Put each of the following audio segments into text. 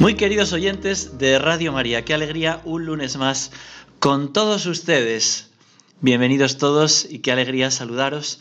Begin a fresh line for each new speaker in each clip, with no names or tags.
Muy queridos oyentes de Radio María, qué alegría un lunes más con todos ustedes. Bienvenidos todos y qué alegría saludaros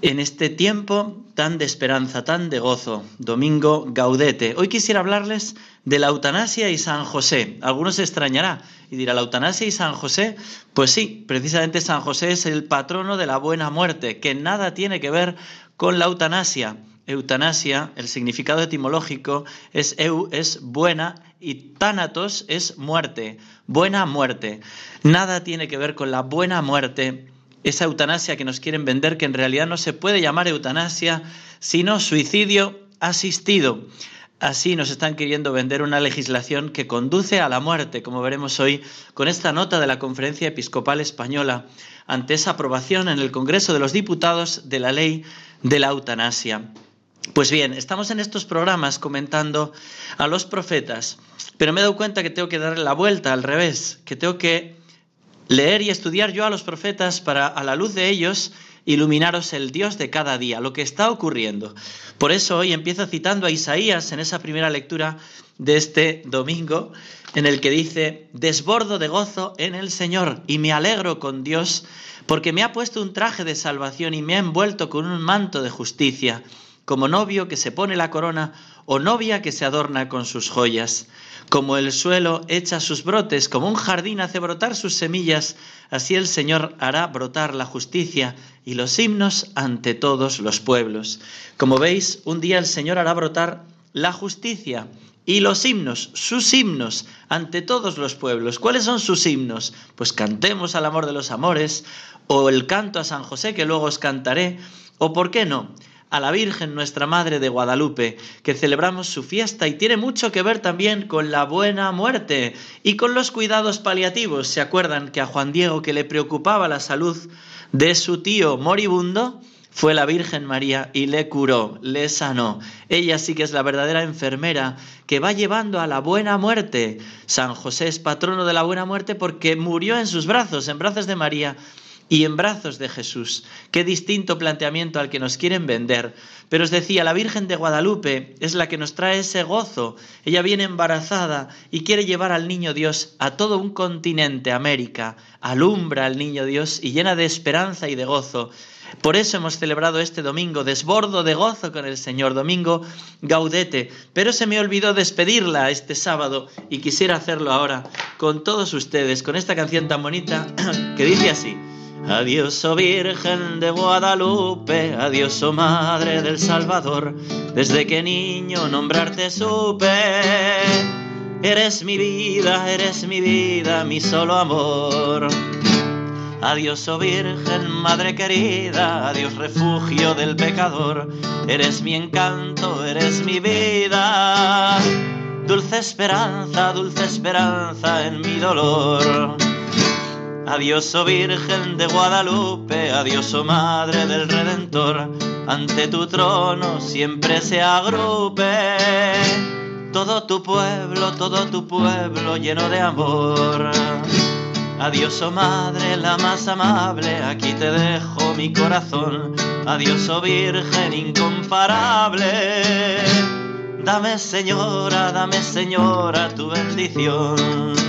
en este tiempo tan de esperanza, tan de gozo, domingo gaudete. Hoy quisiera hablarles de la eutanasia y San José. Algunos se extrañará y dirá, ¿la eutanasia y San José? Pues sí, precisamente San José es el patrono de la buena muerte, que nada tiene que ver con la eutanasia eutanasia, el significado etimológico es eu es buena y tánatos es muerte, buena muerte. Nada tiene que ver con la buena muerte, esa eutanasia que nos quieren vender, que en realidad no se puede llamar eutanasia, sino suicidio asistido. Así nos están queriendo vender una legislación que conduce a la muerte, como veremos hoy con esta nota de la Conferencia Episcopal Española ante esa aprobación en el Congreso de los Diputados de la ley de la eutanasia. Pues bien, estamos en estos programas comentando a los profetas, pero me he dado cuenta que tengo que darle la vuelta al revés, que tengo que leer y estudiar yo a los profetas para, a la luz de ellos, iluminaros el Dios de cada día, lo que está ocurriendo. Por eso hoy empiezo citando a Isaías en esa primera lectura de este domingo, en el que dice, desbordo de gozo en el Señor y me alegro con Dios, porque me ha puesto un traje de salvación y me ha envuelto con un manto de justicia como novio que se pone la corona o novia que se adorna con sus joyas. Como el suelo echa sus brotes, como un jardín hace brotar sus semillas, así el Señor hará brotar la justicia y los himnos ante todos los pueblos. Como veis, un día el Señor hará brotar la justicia y los himnos, sus himnos, ante todos los pueblos. ¿Cuáles son sus himnos? Pues cantemos al amor de los amores, o el canto a San José, que luego os cantaré, o por qué no, a la Virgen nuestra Madre de Guadalupe, que celebramos su fiesta y tiene mucho que ver también con la buena muerte y con los cuidados paliativos. ¿Se acuerdan que a Juan Diego que le preocupaba la salud de su tío moribundo? Fue la Virgen María y le curó, le sanó. Ella sí que es la verdadera enfermera que va llevando a la buena muerte. San José es patrono de la buena muerte porque murió en sus brazos, en brazos de María y en brazos de Jesús. Qué distinto planteamiento al que nos quieren vender. Pero os decía, la Virgen de Guadalupe es la que nos trae ese gozo. Ella viene embarazada y quiere llevar al niño Dios a todo un continente, América. Alumbra al niño Dios y llena de esperanza y de gozo. Por eso hemos celebrado este domingo, desbordo de gozo con el Señor, domingo gaudete. Pero se me olvidó despedirla este sábado y quisiera hacerlo ahora con todos ustedes, con esta canción tan bonita que dice así. Adiós, oh Virgen de Guadalupe, adiós, oh Madre del Salvador, desde que niño nombrarte supe. Eres mi vida, eres mi vida, mi solo amor. Adiós, oh Virgen, Madre querida, adiós, refugio del pecador, eres mi encanto, eres mi vida. Dulce esperanza, dulce esperanza en mi dolor. Adiós, oh Virgen de Guadalupe, adiós, oh Madre del Redentor, ante tu trono siempre se agrupe todo tu pueblo, todo tu pueblo lleno de amor. Adiós, oh Madre, la más amable, aquí te dejo mi corazón. Adiós, oh Virgen incomparable. Dame, Señora, dame, Señora, tu bendición.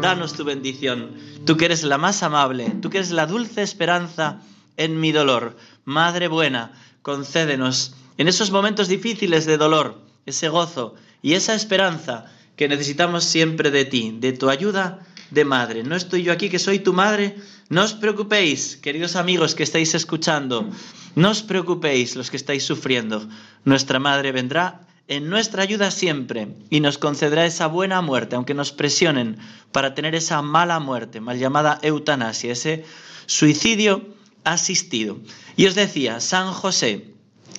Danos tu bendición Tú que eres la más amable, tú que eres la dulce esperanza en mi dolor. Madre buena, concédenos en esos momentos difíciles de dolor, ese gozo y esa esperanza que necesitamos siempre de ti, de tu ayuda de madre. No estoy yo aquí que soy tu madre. No os preocupéis, queridos amigos que estáis escuchando. No os preocupéis los que estáis sufriendo. Nuestra madre vendrá en nuestra ayuda siempre y nos concederá esa buena muerte, aunque nos presionen para tener esa mala muerte, mal llamada eutanasia, ese suicidio asistido. Y os decía, San José,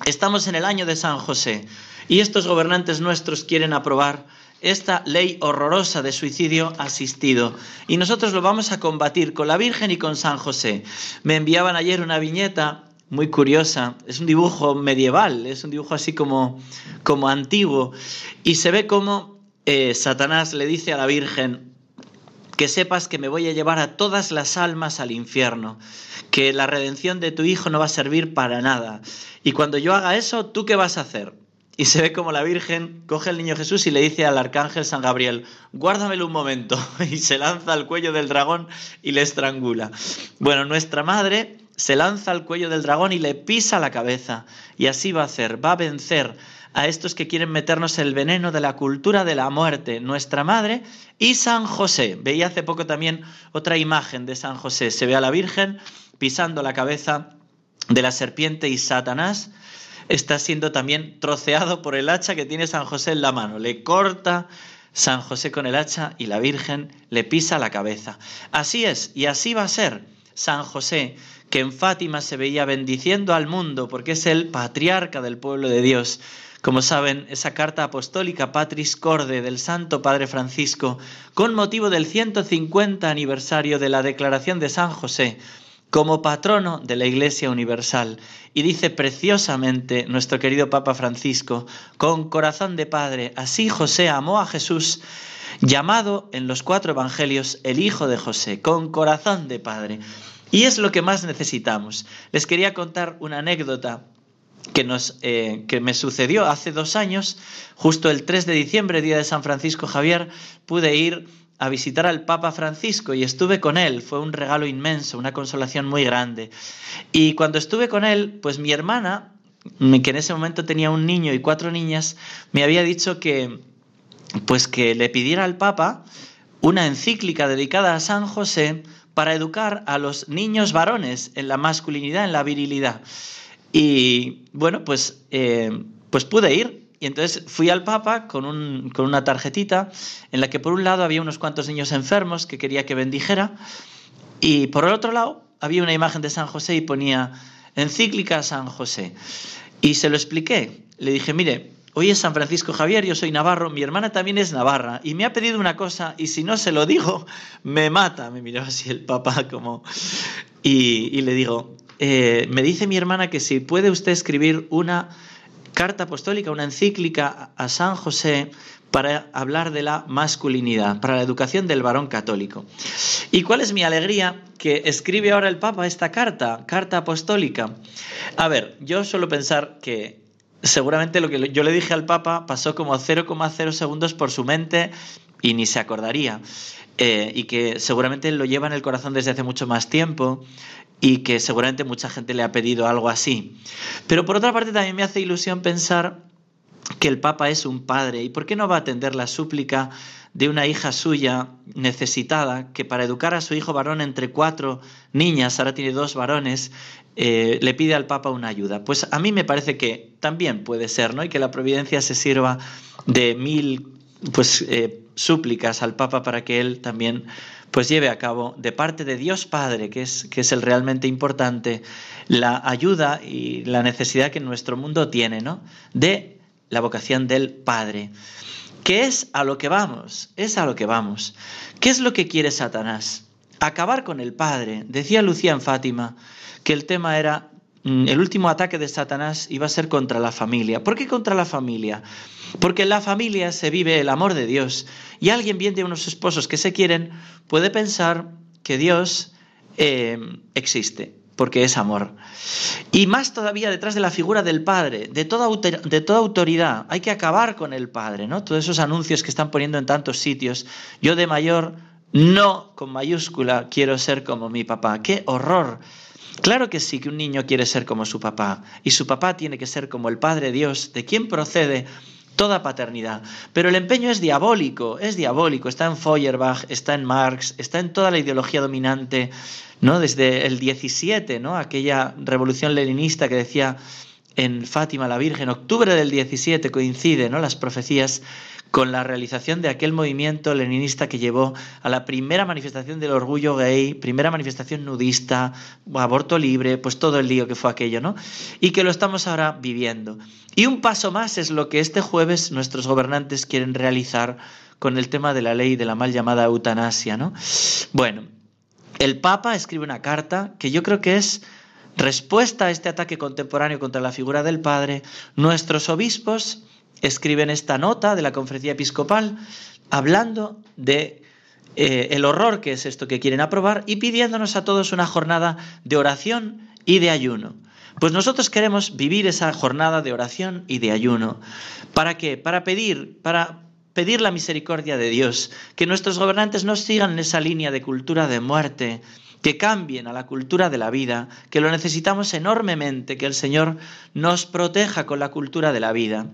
estamos en el año de San José y estos gobernantes nuestros quieren aprobar esta ley horrorosa de suicidio asistido. Y nosotros lo vamos a combatir con la Virgen y con San José. Me enviaban ayer una viñeta muy curiosa. Es un dibujo medieval, es un dibujo así como, como antiguo. Y se ve como eh, Satanás le dice a la Virgen, que sepas que me voy a llevar a todas las almas al infierno, que la redención de tu hijo no va a servir para nada. Y cuando yo haga eso, ¿tú qué vas a hacer? Y se ve como la Virgen coge al niño Jesús y le dice al arcángel San Gabriel, guárdamelo un momento, y se lanza al cuello del dragón y le estrangula. Bueno, nuestra madre se lanza al cuello del dragón y le pisa la cabeza. Y así va a hacer, va a vencer a estos que quieren meternos el veneno de la cultura de la muerte, nuestra madre y San José. Veía hace poco también otra imagen de San José. Se ve a la Virgen pisando la cabeza de la serpiente y Satanás está siendo también troceado por el hacha que tiene San José en la mano. Le corta San José con el hacha y la Virgen le pisa la cabeza. Así es, y así va a ser San José que en Fátima se veía bendiciendo al mundo porque es el patriarca del pueblo de Dios. Como saben, esa carta apostólica Patris Corde del Santo Padre Francisco, con motivo del 150 aniversario de la declaración de San José como patrono de la Iglesia Universal. Y dice preciosamente nuestro querido Papa Francisco, con corazón de Padre, así José amó a Jesús, llamado en los cuatro Evangelios el Hijo de José, con corazón de Padre. Y es lo que más necesitamos. Les quería contar una anécdota que, nos, eh, que me sucedió hace dos años, justo el 3 de diciembre, día de San Francisco Javier, pude ir a visitar al Papa Francisco y estuve con él. Fue un regalo inmenso, una consolación muy grande. Y cuando estuve con él, pues mi hermana, que en ese momento tenía un niño y cuatro niñas, me había dicho que, pues que le pidiera al Papa una encíclica dedicada a San José para educar a los niños varones en la masculinidad, en la virilidad. Y bueno, pues, eh, pues pude ir. Y entonces fui al Papa con, un, con una tarjetita en la que por un lado había unos cuantos niños enfermos que quería que bendijera y por el otro lado había una imagen de San José y ponía encíclica San José. Y se lo expliqué. Le dije, mire, Hoy es San Francisco Javier, yo soy navarro, mi hermana también es navarra y me ha pedido una cosa y si no se lo digo, me mata. Me miró así el papá como... Y, le digo, eh, me dice mi hermana que si puede usted escribir una carta apostólica, una encíclica a San José para hablar de la masculinidad, para la educación del varón católico. ¿Y cuál es mi alegría? Que escribe ahora el Papa esta carta, carta apostólica. A ver, yo suelo pensar que seguramente lo que yo le dije al Papa pasó como 0,0 segundos por su mente y ni se acordaría. Eh, y que seguramente lo lleva en el corazón desde hace mucho más tiempo y que seguramente mucha gente le ha pedido algo así. Pero por otra parte también me hace ilusión pensar que el Papa es un padre y por qué no va a atender la súplica de una hija suya necesitada que para educar a su hijo varón entre cuatro niñas, ahora tiene dos varones, eh, le pide al Papa una ayuda. Pues a mí me parece que también puede ser, ¿no? Y que la providencia se sirva de mil pues, eh, súplicas al Papa para que él también pues lleve a cabo de parte de Dios Padre, que es, que es el realmente importante, la ayuda y la necesidad que nuestro mundo tiene, ¿no? De la vocación del Padre. ¿Qué es a lo que vamos? Es a lo que vamos. ¿Qué es lo que quiere Satanás? Acabar con el Padre. Decía Lucía en Fátima, que el tema era mm, el último ataque de Satanás iba a ser contra la familia. ¿Por qué contra la familia? Porque en la familia se vive el amor de Dios y alguien bien de unos esposos que se quieren puede pensar que Dios eh, existe porque es amor. Y más todavía detrás de la figura del Padre, de toda, de toda autoridad. Hay que acabar con el Padre, ¿no? Todos esos anuncios que están poniendo en tantos sitios. Yo de mayor, no con mayúscula, quiero ser como mi papá. ¡Qué horror! Claro que sí que un niño quiere ser como su papá y su papá tiene que ser como el Padre Dios, de quien procede toda paternidad. Pero el empeño es diabólico, es diabólico, está en Feuerbach, está en Marx, está en toda la ideología dominante, ¿no? Desde el 17, ¿no? Aquella revolución leninista que decía en Fátima la Virgen, octubre del 17 coincide, ¿no? Las profecías con la realización de aquel movimiento leninista que llevó a la primera manifestación del orgullo gay, primera manifestación nudista, aborto libre, pues todo el lío que fue aquello, ¿no? Y que lo estamos ahora viviendo. Y un paso más es lo que este jueves nuestros gobernantes quieren realizar con el tema de la ley de la mal llamada eutanasia, ¿no? Bueno, el Papa escribe una carta que yo creo que es respuesta a este ataque contemporáneo contra la figura del Padre. Nuestros obispos escriben esta nota de la conferencia episcopal hablando de eh, el horror que es esto que quieren aprobar y pidiéndonos a todos una jornada de oración y de ayuno. Pues nosotros queremos vivir esa jornada de oración y de ayuno. ¿Para qué? Para pedir, para pedir la misericordia de Dios, que nuestros gobernantes no sigan esa línea de cultura de muerte, que cambien a la cultura de la vida, que lo necesitamos enormemente, que el Señor nos proteja con la cultura de la vida.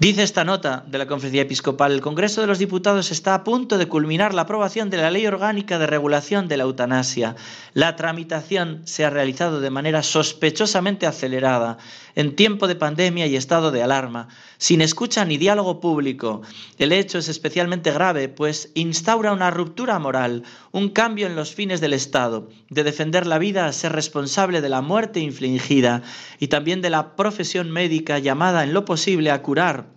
Dice esta nota de la Conferencia Episcopal, el Congreso de los Diputados está a punto de culminar la aprobación de la Ley Orgánica de Regulación de la Eutanasia. La tramitación se ha realizado de manera sospechosamente acelerada, en tiempo de pandemia y estado de alarma, sin escucha ni diálogo público. El hecho es especialmente grave, pues instaura una ruptura moral, un cambio en los fines del Estado, de defender la vida a ser responsable de la muerte infligida y también de la profesión médica llamada en lo posible a curar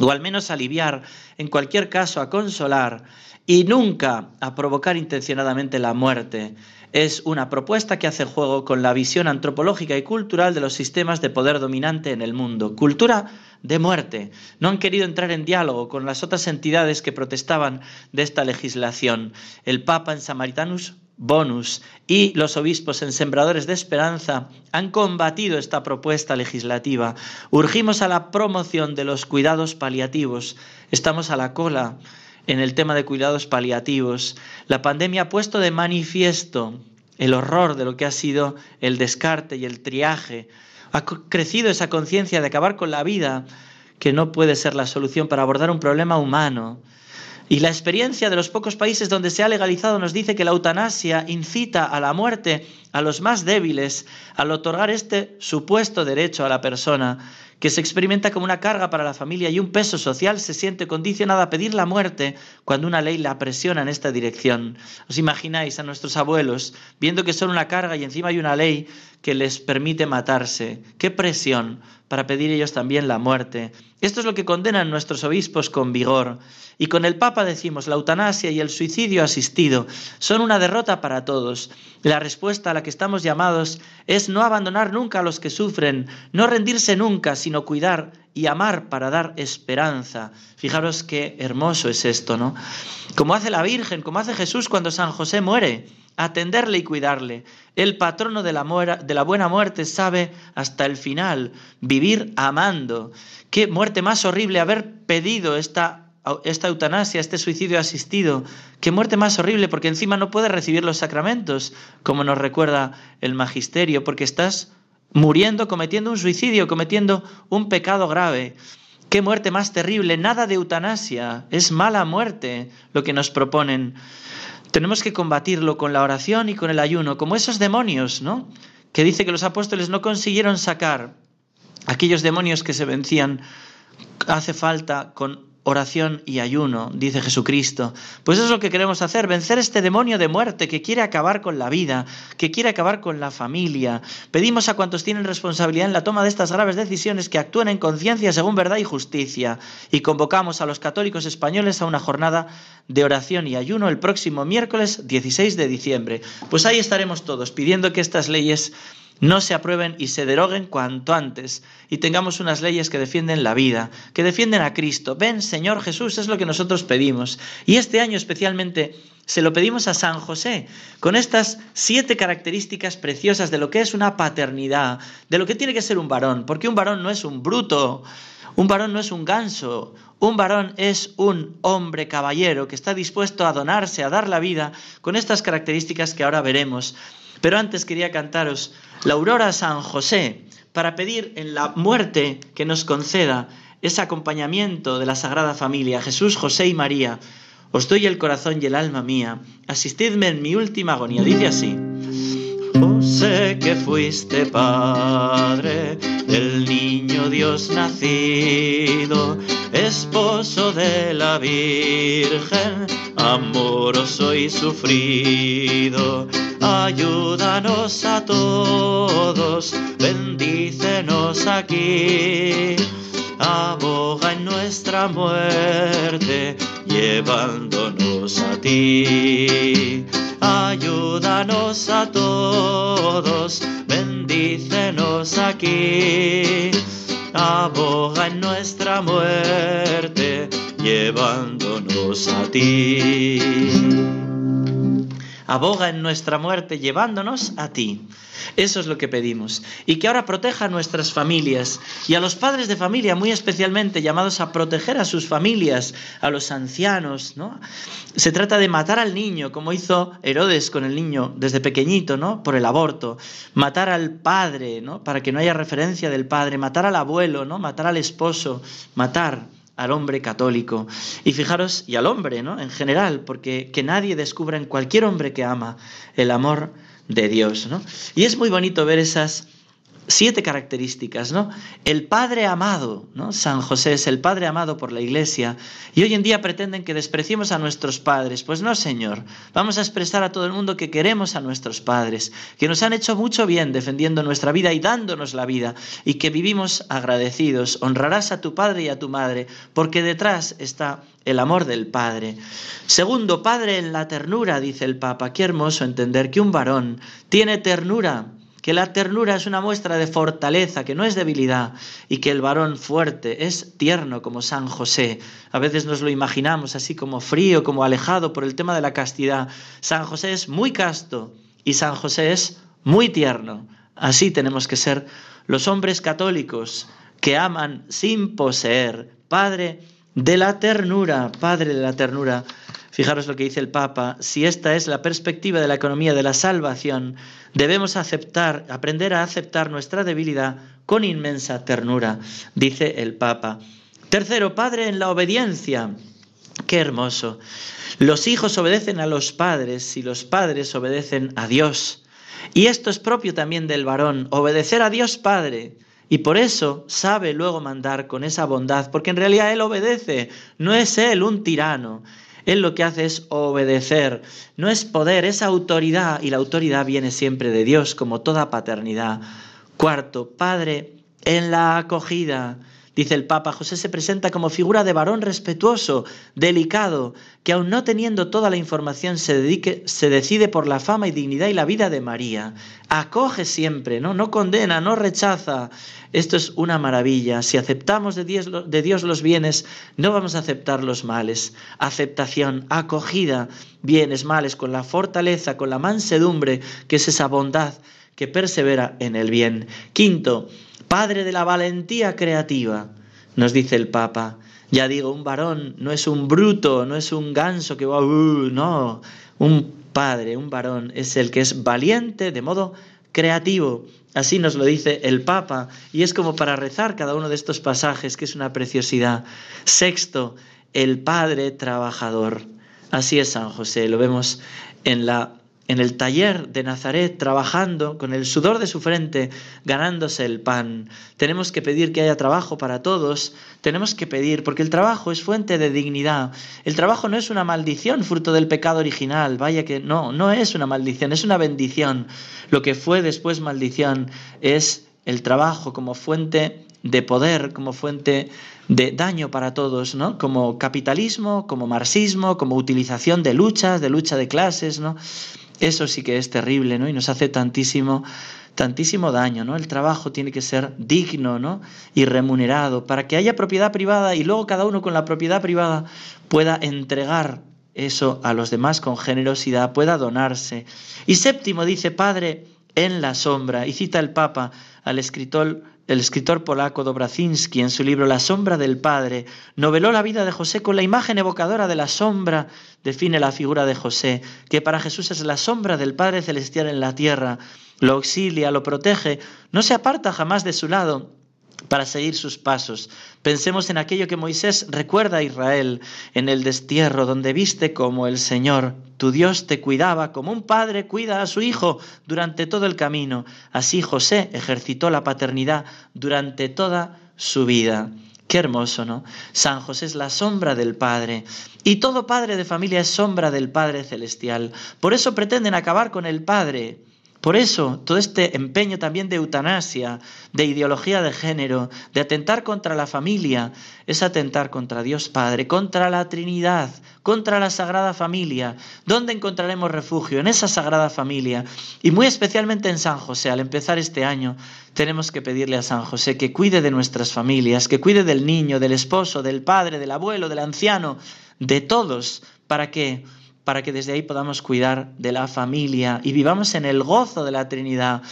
o al menos aliviar, en cualquier caso a consolar y nunca a provocar intencionadamente la muerte. Es una propuesta que hace juego con la visión antropológica y cultural de los sistemas de poder dominante en el mundo. Cultura de muerte. No han querido entrar en diálogo con las otras entidades que protestaban de esta legislación. El Papa en Samaritanus Bonus y los obispos en Sembradores de Esperanza han combatido esta propuesta legislativa. Urgimos a la promoción de los cuidados paliativos. Estamos a la cola en el tema de cuidados paliativos. La pandemia ha puesto de manifiesto el horror de lo que ha sido el descarte y el triaje. Ha crecido esa conciencia de acabar con la vida, que no puede ser la solución para abordar un problema humano. Y la experiencia de los pocos países donde se ha legalizado nos dice que la eutanasia incita a la muerte a los más débiles al otorgar este supuesto derecho a la persona que se experimenta como una carga para la familia y un peso social, se siente condicionada a pedir la muerte cuando una ley la presiona en esta dirección. ¿Os imagináis a nuestros abuelos viendo que son una carga y encima hay una ley que les permite matarse? ¡Qué presión para pedir ellos también la muerte! Esto es lo que condenan nuestros obispos con vigor. Y con el Papa decimos, la eutanasia y el suicidio asistido son una derrota para todos. La respuesta a la que estamos llamados es no abandonar nunca a los que sufren, no rendirse nunca, sino cuidar y amar para dar esperanza. Fijaros qué hermoso es esto, ¿no? Como hace la Virgen, como hace Jesús cuando San José muere, atenderle y cuidarle. El patrono de la, de la buena muerte sabe hasta el final vivir amando. Qué muerte más horrible haber pedido esta esta eutanasia, este suicidio asistido, qué muerte más horrible, porque encima no puedes recibir los sacramentos, como nos recuerda el magisterio, porque estás muriendo, cometiendo un suicidio, cometiendo un pecado grave. Qué muerte más terrible, nada de eutanasia, es mala muerte lo que nos proponen. Tenemos que combatirlo con la oración y con el ayuno, como esos demonios, ¿no? Que dice que los apóstoles no consiguieron sacar aquellos demonios que se vencían. Hace falta con oración y ayuno, dice Jesucristo. Pues eso es lo que queremos hacer, vencer este demonio de muerte que quiere acabar con la vida, que quiere acabar con la familia. Pedimos a cuantos tienen responsabilidad en la toma de estas graves decisiones que actúen en conciencia según verdad y justicia. Y convocamos a los católicos españoles a una jornada de oración y ayuno el próximo miércoles 16 de diciembre. Pues ahí estaremos todos pidiendo que estas leyes no se aprueben y se deroguen cuanto antes y tengamos unas leyes que defienden la vida, que defienden a Cristo. Ven, Señor Jesús, es lo que nosotros pedimos. Y este año especialmente se lo pedimos a San José, con estas siete características preciosas de lo que es una paternidad, de lo que tiene que ser un varón, porque un varón no es un bruto, un varón no es un ganso, un varón es un hombre caballero que está dispuesto a donarse, a dar la vida, con estas características que ahora veremos. Pero antes quería cantaros la aurora San José para pedir en la muerte que nos conceda ese acompañamiento de la Sagrada Familia, Jesús, José y María. Os doy el corazón y el alma mía, asistidme en mi última agonía. Dice así. sé que fuiste padre del niño Dios nacido, esposo de la Virgen, amoroso y sufrido. Ayúdanos a todos, bendícenos aquí aboga en nuestra muerte, llevándonos a ti. Ayúdanos a todos, bendícenos aquí. Aboga en nuestra muerte, llevándonos a ti. Aboga en nuestra muerte, llevándonos a ti. Eso es lo que pedimos. Y que ahora proteja a nuestras familias y a los padres de familia, muy especialmente llamados a proteger a sus familias, a los ancianos, ¿no? Se trata de matar al niño, como hizo Herodes con el niño desde pequeñito, ¿no? Por el aborto. Matar al padre, ¿no? Para que no haya referencia del padre. Matar al abuelo, ¿no? Matar al esposo. Matar al hombre católico. Y fijaros, y al hombre, ¿no? En general, porque que nadie descubra en cualquier hombre que ama el amor de Dios. ¿no? Y es muy bonito ver esas siete características, ¿no? El Padre amado, ¿no? San José es el Padre amado por la Iglesia y hoy en día pretenden que despreciemos a nuestros padres. Pues no, Señor. Vamos a expresar a todo el mundo que queremos a nuestros padres, que nos han hecho mucho bien defendiendo nuestra vida y dándonos la vida y que vivimos agradecidos. Honrarás a tu Padre y a tu Madre, porque detrás está el amor del Padre. Segundo, Padre en la ternura, dice el Papa. Qué hermoso entender que un varón tiene ternura, que la ternura es una muestra de fortaleza, que no es debilidad, y que el varón fuerte es tierno como San José. A veces nos lo imaginamos así como frío, como alejado por el tema de la castidad. San José es muy casto y San José es muy tierno. Así tenemos que ser los hombres católicos que aman sin poseer. Padre, de la ternura, Padre de la ternura. Fijaros lo que dice el Papa, si esta es la perspectiva de la economía de la salvación, debemos aceptar, aprender a aceptar nuestra debilidad con inmensa ternura, dice el Papa. Tercero, Padre en la obediencia. Qué hermoso. Los hijos obedecen a los padres y los padres obedecen a Dios. Y esto es propio también del varón, obedecer a Dios Padre. Y por eso sabe luego mandar con esa bondad, porque en realidad Él obedece, no es Él un tirano. Él lo que hace es obedecer, no es poder, es autoridad, y la autoridad viene siempre de Dios, como toda paternidad. Cuarto, Padre en la acogida. Dice el Papa, José se presenta como figura de varón respetuoso, delicado, que aun no teniendo toda la información se, dedique, se decide por la fama y dignidad y la vida de María. Acoge siempre, ¿no? no condena, no rechaza. Esto es una maravilla. Si aceptamos de Dios, de Dios los bienes, no vamos a aceptar los males. Aceptación, acogida, bienes, males, con la fortaleza, con la mansedumbre, que es esa bondad que persevera en el bien. Quinto, Padre de la valentía creativa, nos dice el Papa. Ya digo, un varón no es un bruto, no es un ganso que va, uh, no, un padre, un varón es el que es valiente de modo creativo. Así nos lo dice el Papa y es como para rezar cada uno de estos pasajes, que es una preciosidad. Sexto, el Padre trabajador. Así es San José, lo vemos en la en el taller de Nazaret, trabajando con el sudor de su frente, ganándose el pan. Tenemos que pedir que haya trabajo para todos, tenemos que pedir, porque el trabajo es fuente de dignidad. El trabajo no es una maldición fruto del pecado original, vaya que no, no es una maldición, es una bendición. Lo que fue después maldición es el trabajo como fuente de poder, como fuente de daño para todos, ¿no? Como capitalismo, como marxismo, como utilización de luchas, de lucha de clases, ¿no? Eso sí que es terrible, ¿no? Y nos hace tantísimo, tantísimo daño, ¿no? El trabajo tiene que ser digno, ¿no? Y remunerado para que haya propiedad privada y luego cada uno con la propiedad privada pueda entregar eso a los demás con generosidad, pueda donarse. Y séptimo dice, Padre, en la sombra, y cita el Papa al escritor el escritor polaco Dobrazinski, en su libro La sombra del Padre, noveló la vida de José con la imagen evocadora de la sombra, define la figura de José, que para Jesús es la sombra del Padre Celestial en la tierra, lo auxilia, lo protege, no se aparta jamás de su lado, para seguir sus pasos. Pensemos en aquello que Moisés recuerda a Israel en el destierro, donde viste como el Señor, tu Dios, te cuidaba, como un padre cuida a su hijo durante todo el camino. Así José ejercitó la paternidad durante toda su vida. Qué hermoso, ¿no? San José es la sombra del Padre y todo padre de familia es sombra del Padre Celestial. Por eso pretenden acabar con el Padre por eso, todo este empeño también de eutanasia, de ideología de género, de atentar contra la familia, es atentar contra Dios Padre, contra la Trinidad, contra la Sagrada Familia. ¿Dónde encontraremos refugio? En esa Sagrada Familia. Y muy especialmente en San José. Al empezar este año, tenemos que pedirle a San José que cuide de nuestras familias, que cuide del niño, del esposo, del padre, del abuelo, del anciano, de todos, para que para que desde ahí podamos cuidar de la familia y vivamos en el gozo de la Trinidad.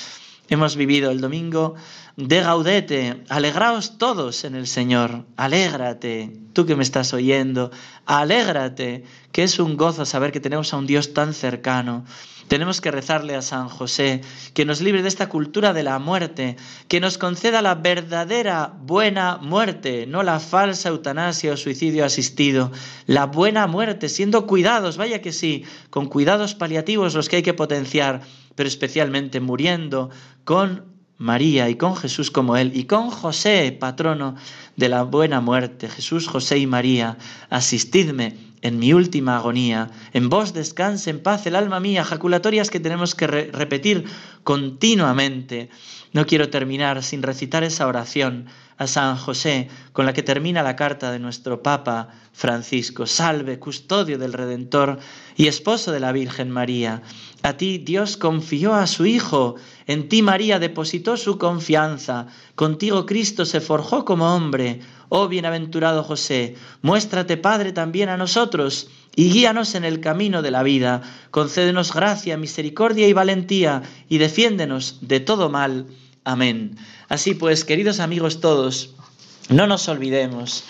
Hemos vivido el domingo de Gaudete. Alegraos todos en el Señor. Alégrate, tú que me estás oyendo. Alégrate, que es un gozo saber que tenemos a un Dios tan cercano. Tenemos que rezarle a San José, que nos libre de esta cultura de la muerte, que nos conceda la verdadera buena muerte, no la falsa eutanasia o suicidio asistido, la buena muerte, siendo cuidados, vaya que sí, con cuidados paliativos los que hay que potenciar, pero especialmente muriendo con María y con Jesús como Él y con José, patrono de la buena muerte, Jesús, José y María, asistidme en mi última agonía, en vos descanse en paz el alma mía, jaculatorias que tenemos que repetir continuamente. No quiero terminar sin recitar esa oración a San José con la que termina la carta de nuestro Papa Francisco. Salve, custodio del Redentor y esposo de la Virgen María. A ti Dios confió a su Hijo, en ti María depositó su confianza, contigo Cristo se forjó como hombre. Oh bienaventurado José, muéstrate Padre también a nosotros y guíanos en el camino de la vida. Concédenos gracia, misericordia y valentía y defiéndenos de todo mal. Amén. Así pues, queridos amigos todos, no nos olvidemos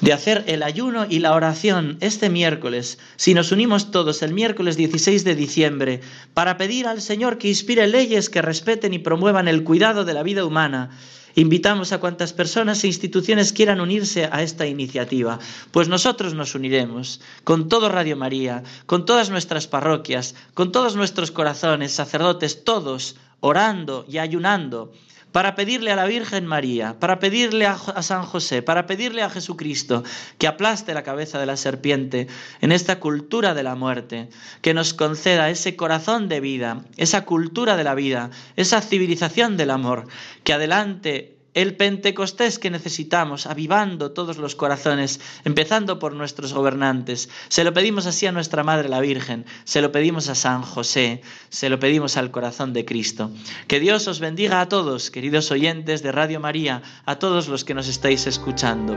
de hacer el ayuno y la oración este miércoles, si nos unimos todos el miércoles 16 de diciembre, para pedir al Señor que inspire leyes que respeten y promuevan el cuidado de la vida humana. Invitamos a cuantas personas e instituciones quieran unirse a esta iniciativa, pues nosotros nos uniremos con todo Radio María, con todas nuestras parroquias, con todos nuestros corazones, sacerdotes, todos, orando y ayunando para pedirle a la Virgen María, para pedirle a, San José, para pedirle a Jesucristo que aplaste la cabeza de la serpiente en esta cultura de la muerte, que nos conceda ese corazón de vida, esa cultura de la vida, esa civilización del amor, que adelante el Pentecostés que necesitamos, avivando todos los corazones, empezando por nuestros gobernantes. Se lo pedimos así a nuestra Madre la Virgen, se lo pedimos a San José, se lo pedimos al corazón de Cristo. Que Dios os bendiga a todos, queridos oyentes de Radio María, a todos los que nos estáis escuchando.